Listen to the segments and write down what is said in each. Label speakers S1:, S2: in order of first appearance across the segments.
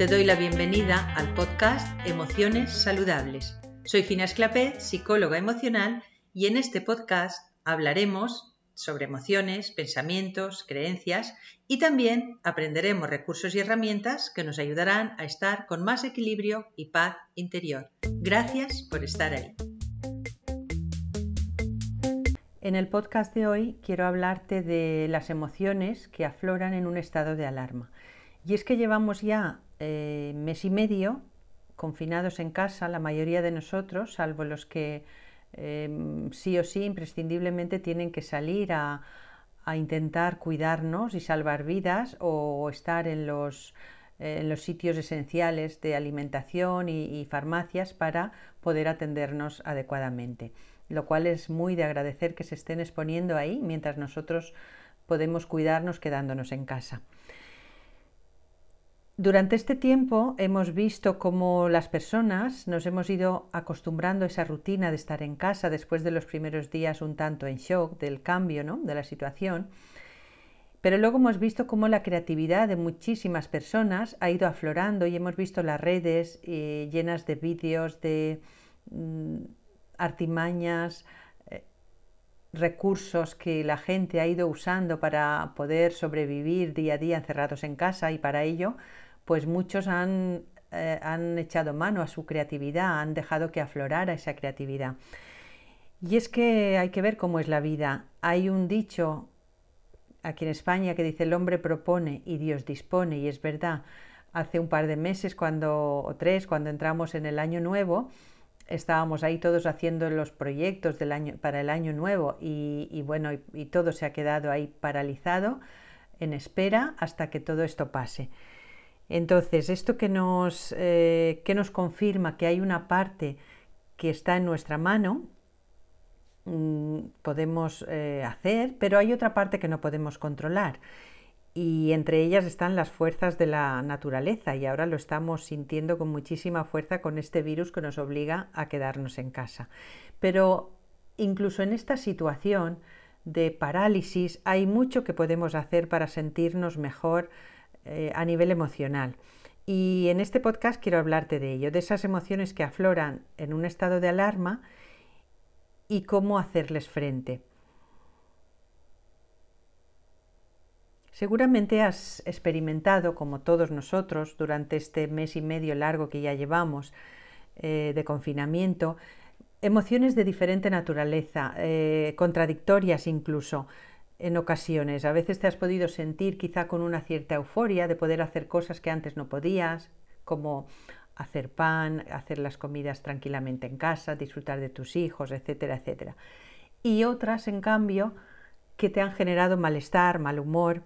S1: Te doy la bienvenida al podcast Emociones Saludables. Soy Fina Esclapé, psicóloga emocional, y en este podcast hablaremos sobre emociones, pensamientos, creencias y también aprenderemos recursos y herramientas que nos ayudarán a estar con más equilibrio y paz interior. Gracias por estar ahí. En el podcast de hoy quiero hablarte de las emociones que afloran en un estado de alarma. Y es que llevamos ya eh, mes y medio confinados en casa, la mayoría de nosotros, salvo los que em, sí o sí imprescindiblemente tienen que salir a, intentar cuidarnos y salvar vidas o estar en los, en los sitios esenciales de alimentación y farmacias para poder atendernos adecuadamente lo cual es muy de agradecer que se estén exponiendo ahí mientras nosotros podemos cuidarnos quedándonos en casa. Durante este tiempo hemos visto cómo las personas nos hemos ido acostumbrando a esa rutina de estar en casa después de los primeros días un tanto en shock del cambio ¿no? de la situación, pero luego hemos visto cómo la creatividad de muchísimas personas ha ido aflorando y hemos visto las redes eh, llenas de vídeos, de mm, artimañas, eh, recursos que la gente ha ido usando para poder sobrevivir día a día encerrados en casa y para ello, pues muchos han, eh, han echado mano a su creatividad, han dejado que aflorara esa creatividad. Y es que hay que ver cómo es la vida. Hay un dicho aquí en España que dice el hombre propone y Dios dispone, y es verdad. Hace un par de meses, cuando, o tres, cuando entramos en el año nuevo, estábamos ahí todos haciendo los proyectos del año, para el año nuevo y, bueno, y, todo se ha quedado ahí paralizado en espera hasta que todo esto pase. Entonces, esto que nos, eh, que nos confirma que hay una parte que está en nuestra mano, mm, podemos eh, hacer, pero hay otra parte que no podemos controlar y entre ellas están las fuerzas de la naturaleza y ahora lo estamos sintiendo con muchísima fuerza con este virus que nos obliga a quedarnos en casa. Pero incluso en esta situación de parálisis hay mucho que podemos hacer para sentirnos mejor eh, a nivel emocional. Y en este podcast quiero hablarte de ello, de esas emociones que afloran en un estado de alarma y cómo hacerles frente. Seguramente has experimentado, como todos nosotros, durante este mes y medio largo que ya llevamos eh, de confinamiento, emociones de diferente naturaleza, eh, contradictorias incluso en ocasiones. A veces te has podido sentir quizá con una cierta euforia de poder hacer cosas que antes no podías, como hacer pan, hacer las comidas tranquilamente en casa, disfrutar de tus hijos, etcétera, etcétera. Y otras, en cambio, que te han generado malestar, mal humor,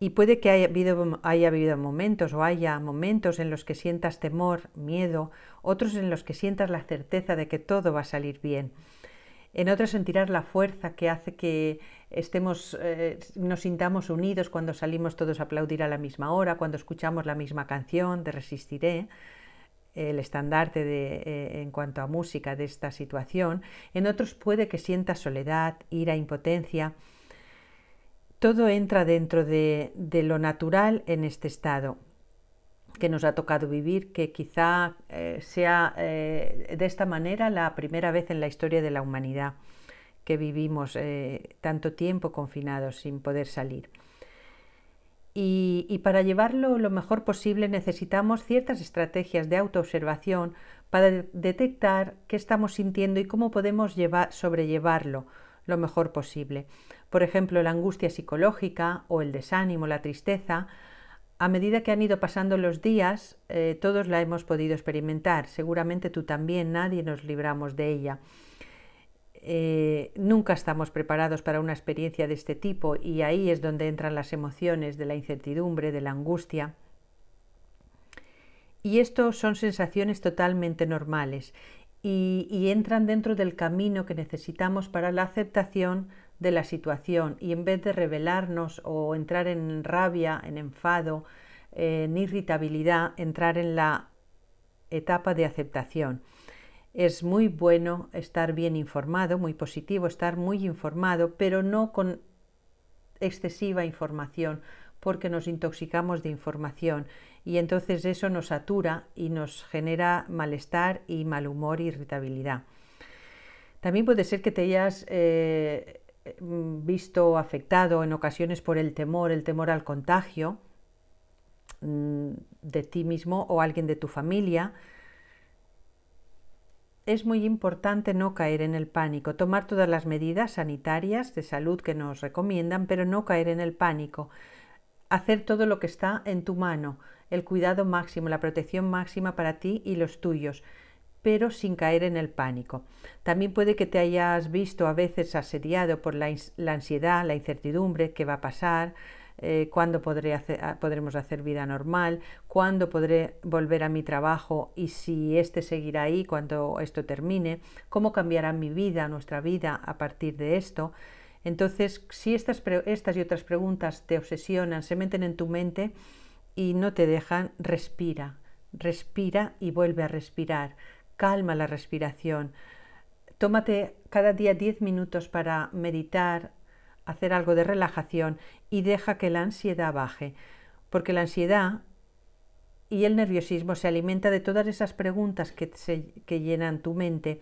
S1: y puede que haya habido, haya habido momentos o haya momentos en los que sientas temor, miedo, otros en los que sientas la certeza de que todo va a salir bien. En otros sentirás la fuerza que hace que estemos, eh, nos sintamos unidos cuando salimos todos a aplaudir a la misma hora, cuando escuchamos la misma canción de Resistiré, el estandarte de, eh, en cuanto a música de esta situación. En otros puede que sientas soledad, ira, impotencia todo entra dentro de, lo natural en este estado que nos ha tocado vivir, que quizá eh, sea de esta manera la primera vez en la historia de la humanidad que vivimos eh, tanto tiempo confinados sin poder salir. Y, para llevarlo lo mejor posible necesitamos ciertas estrategias de autoobservación para detectar qué estamos sintiendo y cómo podemos llevar, sobrellevarlo lo mejor posible. Por ejemplo, la angustia psicológica o el desánimo, la tristeza, a medida que han ido pasando los días, eh, todos la hemos podido experimentar. Seguramente tú también, nadie nos libramos de ella. Eh, nunca estamos preparados para una experiencia de este tipo y ahí es donde entran las emociones de la incertidumbre, de la angustia. Y esto son sensaciones totalmente normales y, entran dentro del camino que necesitamos para la aceptación de la situación y en vez de rebelarnos o entrar en rabia, en enfado, en irritabilidad, entrar en la etapa de aceptación. Es muy bueno estar bien informado, muy positivo estar muy informado, pero no con excesiva información, porque nos intoxicamos de información y entonces eso nos satura y nos genera malestar y mal humor irritabilidad. También puede ser que te hayas eh, visto afectado en ocasiones por el temor, el temor al contagio mm, de ti mismo o alguien de tu familia, es muy importante no caer en el pánico, tomar todas las medidas sanitarias de salud que nos recomiendan, pero no caer en el pánico. Hacer todo lo que está en tu mano, el cuidado máximo, la protección máxima para ti y los tuyos, pero sin caer en el pánico. También puede que te hayas visto a veces asediado por la, ansiedad, la incertidumbre, qué va a pasar, eh, cuándo ah, podremos hacer vida normal, cuándo podré volver a mi trabajo y si este seguirá ahí cuando esto termine, cómo cambiará mi vida, nuestra vida a partir de esto. Entonces, si estas, estas y otras preguntas te obsesionan, se meten en tu mente y no te dejan, respira, respira y vuelve a respirar, calma la respiración. Tómate cada día 10 minutos para meditar, hacer algo de relajación y deja que la ansiedad baje, porque la ansiedad y el nerviosismo se alimenta de todas esas preguntas que, que llenan tu mente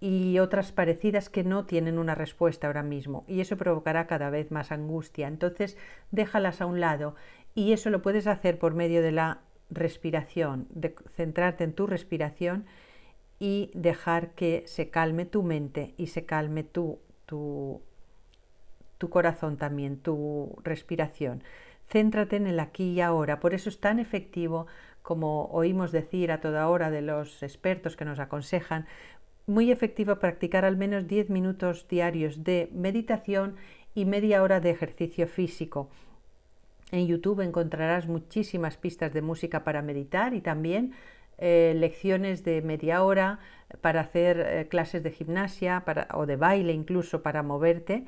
S1: y otras parecidas que no tienen una respuesta ahora mismo y eso provocará cada vez más angustia. Entonces déjalas a un lado y eso lo puedes hacer por medio de la respiración, de centrarte en tu respiración y dejar que se calme tu mente y se calme tu, tu tu corazón también, tu respiración. Céntrate en el aquí y ahora. Por eso es tan efectivo, como oímos decir a toda hora de los expertos que nos aconsejan, muy efectivo practicar al menos 10 minutos diarios de meditación y media hora de ejercicio físico. En YouTube encontrarás muchísimas pistas de música para meditar y también eh, lecciones de media hora para hacer eh, clases de gimnasia o de baile incluso para moverte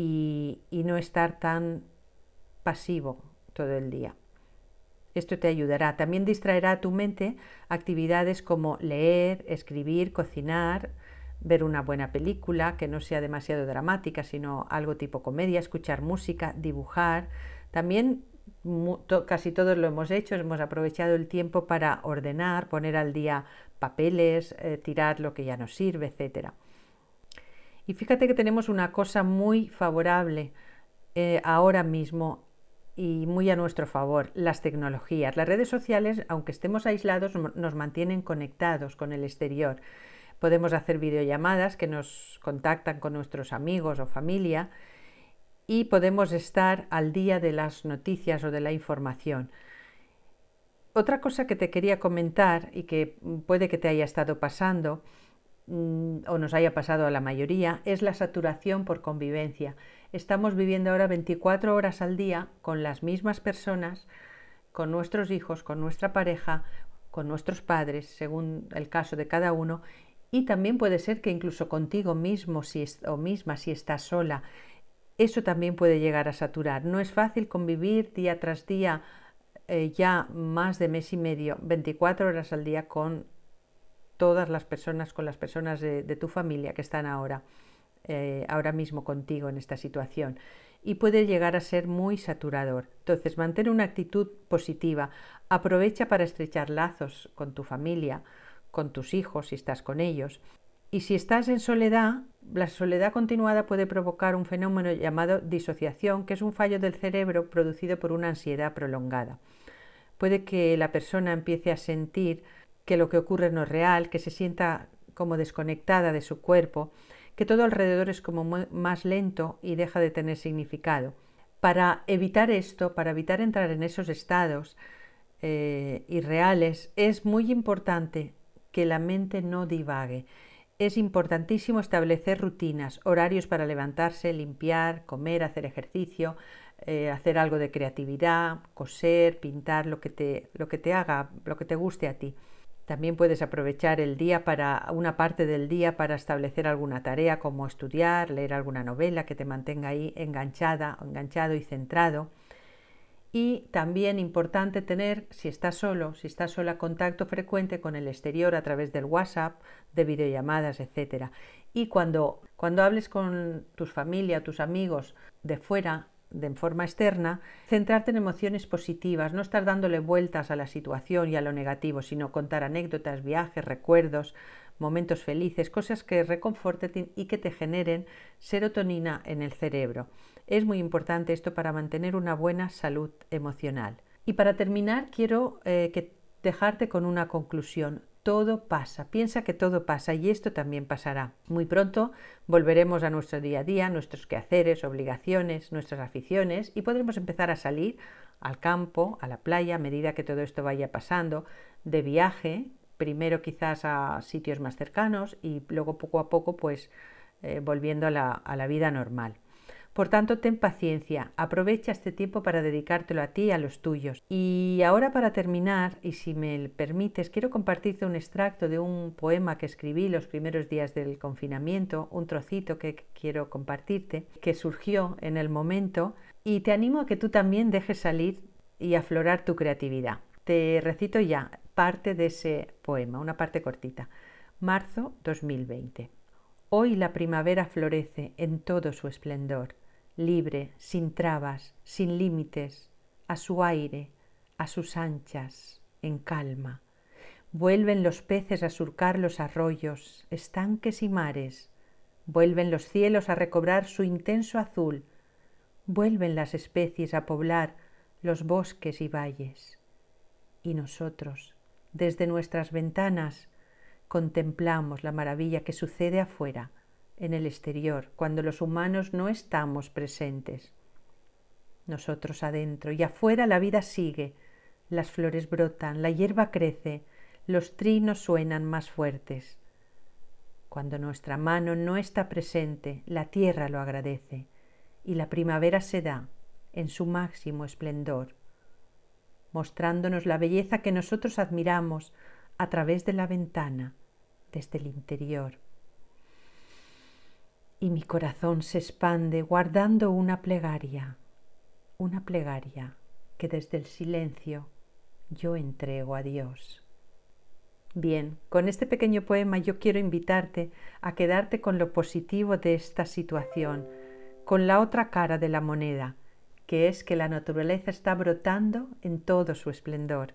S1: y, no estar tan pasivo todo el día. Esto te ayudará. También distraerá a tu mente actividades como leer, escribir, cocinar, ver una buena película que no sea demasiado dramática, sino algo tipo comedia, escuchar música, dibujar. También casi todos lo hemos hecho, hemos aprovechado el tiempo para ordenar, poner al día papeles, eh, tirar lo que ya no sirve, etcétera. Y fíjate que tenemos una cosa muy favorable eh, ahora mismo y muy a nuestro favor, las tecnologías. Las redes sociales, aunque estemos aislados, nos mantienen conectados con el exterior. Podemos hacer videollamadas que nos contactan con nuestros amigos o familia y podemos estar al día de las noticias o de la información. Otra cosa que te quería comentar y que puede que te haya estado pasando Mm, o nos haya pasado a la mayoría, es la saturación por convivencia. Estamos viviendo ahora 24 horas al día con las mismas personas, con nuestros hijos, con nuestra pareja, con nuestros padres, según el caso de cada uno, y también puede ser que incluso contigo mismo si o misma si estás sola, eso también puede llegar a saturar. No es fácil convivir día tras día eh, ya más de mes y medio, 24 horas al día con todas las personas, con las personas de, tu familia que están ahora, eh, ahora mismo contigo en esta situación. Y puede llegar a ser muy saturador. Entonces, mantén una actitud positiva. Aprovecha para estrechar lazos con tu familia, con tus hijos si estás con ellos. Y si estás en soledad, la soledad continuada puede provocar un fenómeno llamado disociación, que es un fallo del cerebro producido por una ansiedad prolongada. Puede que la persona empiece a sentir que lo que ocurre no es real, que se sienta como desconectada de su cuerpo, que todo alrededor es como más lento y deja de tener significado. Para evitar esto, para evitar entrar en esos estados eh, irreales, es muy importante que la mente no divague. Es importantísimo establecer rutinas, horarios para levantarse, limpiar, comer, hacer ejercicio, eh, hacer algo de creatividad, coser, pintar, lo que, te, lo que te haga, lo que te guste a ti. También puedes aprovechar el día para una parte del día para establecer alguna tarea como estudiar, leer alguna novela que te mantenga ahí enganchada, enganchado y centrado. Y también importante tener, si estás solo, si estás sola, contacto frecuente con el exterior a través del WhatsApp, de videollamadas, etc. Y cuando, cuando hables con tus familia, tus amigos de fuera, de forma externa, centrarte en emociones positivas, no estar dándole vueltas a la situación y a lo negativo, sino contar anécdotas, viajes, recuerdos, momentos felices, cosas que reconforten y que te generen serotonina en el cerebro. Es muy importante esto para mantener una buena salud emocional. Y para terminar, quiero eh, dejarte con una conclusión. Todo pasa, piensa que todo pasa y esto también pasará. Muy pronto volveremos a nuestro día a día, nuestros quehaceres, obligaciones, nuestras aficiones y podremos empezar a salir al campo, a la playa, a medida que todo esto vaya pasando, de viaje, primero quizás a sitios más cercanos y luego poco a poco pues eh, volviendo a la, a la vida normal. Por tanto, ten paciencia, aprovecha este tiempo para dedicártelo a ti y a los tuyos. Y ahora para terminar, y si me permites, quiero compartirte un extracto de un poema que escribí los primeros días del confinamiento, un trocito que quiero compartirte, que surgió en el momento, y te animo a que tú también dejes salir y aflorar tu creatividad. Te recito ya parte de ese poema, una parte cortita. Marzo 2020. Hoy la primavera florece en todo su esplendor libre, sin trabas, sin límites, a su aire, a sus anchas, en calma. Vuelven los peces a surcar los arroyos, estanques y mares, vuelven los cielos a recobrar su intenso azul, vuelven las especies a poblar los bosques y valles. Y nosotros, desde nuestras ventanas, contemplamos la maravilla que sucede afuera, en el exterior, cuando los humanos no estamos presentes. Nosotros adentro y afuera la vida sigue, las flores brotan, la hierba crece, los trinos suenan más fuertes. Cuando nuestra mano no está presente, la tierra lo agradece y la primavera se da en su máximo esplendor, mostrándonos la belleza que nosotros admiramos a través de la ventana, desde el interior y mi corazón se expande guardando una plegaria, una plegaria que desde el silencio yo entrego a Dios. Bien, con este pequeño poema yo quiero invitarte a quedarte con lo positivo de esta situación, con la otra cara de la moneda, que es que la naturaleza está brotando en todo su esplendor.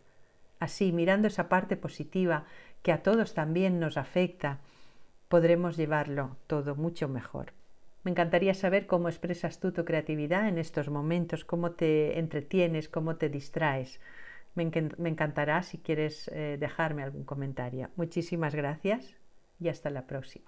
S1: Así, mirando esa parte positiva que a todos también nos afecta, podremos llevarlo todo mucho mejor. Me encantaría saber cómo expresas tú tu creatividad en estos momentos, cómo te entretienes, cómo te distraes. Me, encantará si quieres eh, dejarme algún comentario. Muchísimas gracias y hasta la próxima.